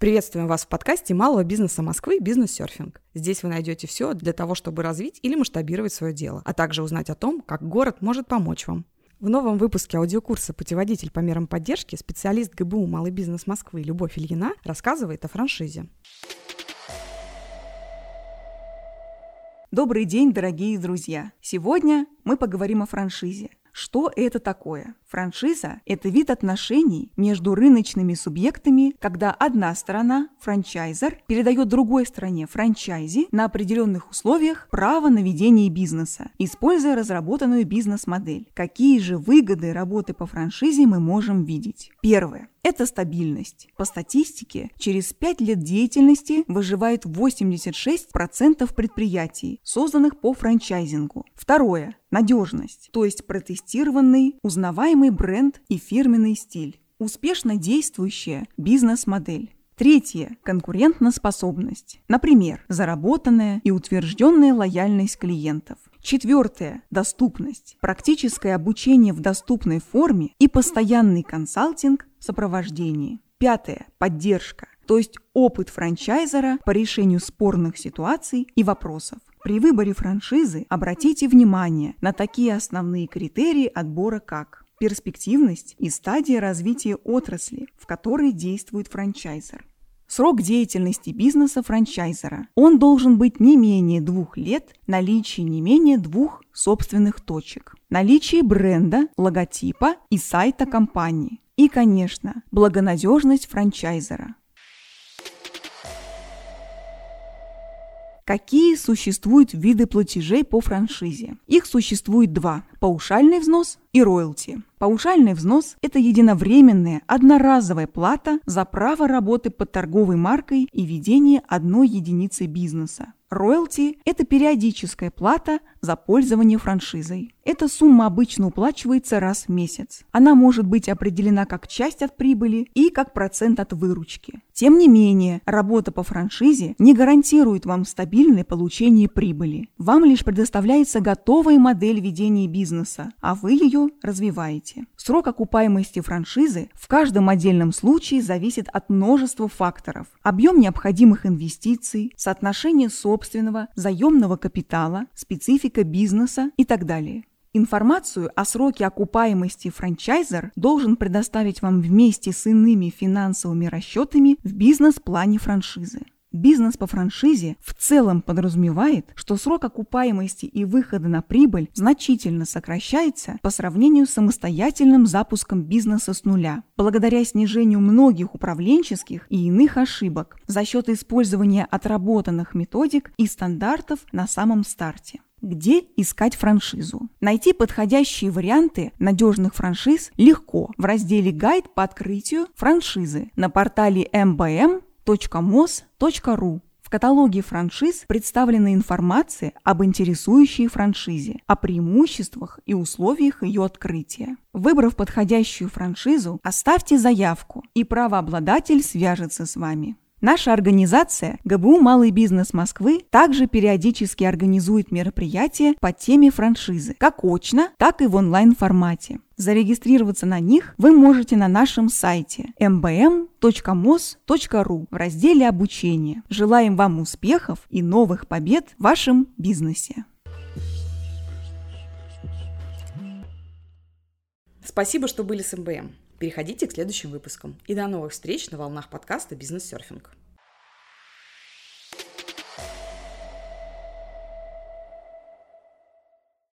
Приветствуем вас в подкасте малого бизнеса Москвы «Бизнес-серфинг». Здесь вы найдете все для того, чтобы развить или масштабировать свое дело, а также узнать о том, как город может помочь вам. В новом выпуске аудиокурса «Путеводитель по мерам поддержки» специалист ГБУ «Малый бизнес Москвы» Любовь Ильина рассказывает о франшизе. Добрый день, дорогие друзья! Сегодня мы поговорим о франшизе. Что это такое? Франшиза – это вид отношений между рыночными субъектами, когда одна сторона, франчайзер, передает другой стороне, франчайзи, на определенных условиях право на ведение бизнеса, используя разработанную бизнес-модель. Какие же выгоды работы по франшизе мы можем видеть? Первое. Это стабильность. По статистике, через 5 лет деятельности выживает 86% предприятий, созданных по франчайзингу. Второе. Надежность, то есть протестированный, узнаваемый бренд и фирменный стиль, успешно действующая бизнес-модель. Третье – конкурентоспособность. Например, заработанная и утвержденная лояльность клиентов. Четвертое – доступность. Практическое обучение в доступной форме и постоянный консалтинг в сопровождении. Пятое – поддержка, то есть опыт франчайзера по решению спорных ситуаций и вопросов. При выборе франшизы обратите внимание на такие основные критерии отбора как перспективность и стадия развития отрасли, в которой действует франчайзер. Срок деятельности бизнеса франчайзера. Он должен быть не менее двух лет, наличие не менее двух собственных точек, наличие бренда, логотипа и сайта компании. И, конечно, благонадежность франчайзера. Какие существуют виды платежей по франшизе? Их существует два – паушальный взнос и роялти. Паушальный взнос – это единовременная, одноразовая плата за право работы под торговой маркой и ведение одной единицы бизнеса. Роялти – это периодическая плата за пользование франшизой. Эта сумма обычно уплачивается раз в месяц. Она может быть определена как часть от прибыли и как процент от выручки. Тем не менее, работа по франшизе не гарантирует вам стабильное получение прибыли. Вам лишь предоставляется готовая модель ведения бизнеса, а вы ее развиваете. Срок окупаемости франшизы в каждом отдельном случае зависит от множества факторов. Объем необходимых инвестиций, соотношение собственного, заемного капитала, специфика бизнеса и так далее. Информацию о сроке окупаемости франчайзер должен предоставить вам вместе с иными финансовыми расчетами в бизнес-плане франшизы. Бизнес по франшизе в целом подразумевает, что срок окупаемости и выхода на прибыль значительно сокращается по сравнению с самостоятельным запуском бизнеса с нуля, благодаря снижению многих управленческих и иных ошибок за счет использования отработанных методик и стандартов на самом старте. Где искать франшизу? Найти подходящие варианты надежных франшиз легко в разделе «Гайд по открытию франшизы» на портале mbm www.mos.ru. В каталоге франшиз представлена информация об интересующей франшизе, о преимуществах и условиях ее открытия. Выбрав подходящую франшизу, оставьте заявку, и правообладатель свяжется с вами. Наша организация ГБУ «Малый бизнес Москвы» также периодически организует мероприятия по теме франшизы, как очно, так и в онлайн-формате. Зарегистрироваться на них вы можете на нашем сайте mbm.mos.ru в разделе «Обучение». Желаем вам успехов и новых побед в вашем бизнесе. Спасибо, что были с МБМ. Переходите к следующим выпускам. И до новых встреч на волнах подкаста «Бизнес-серфинг».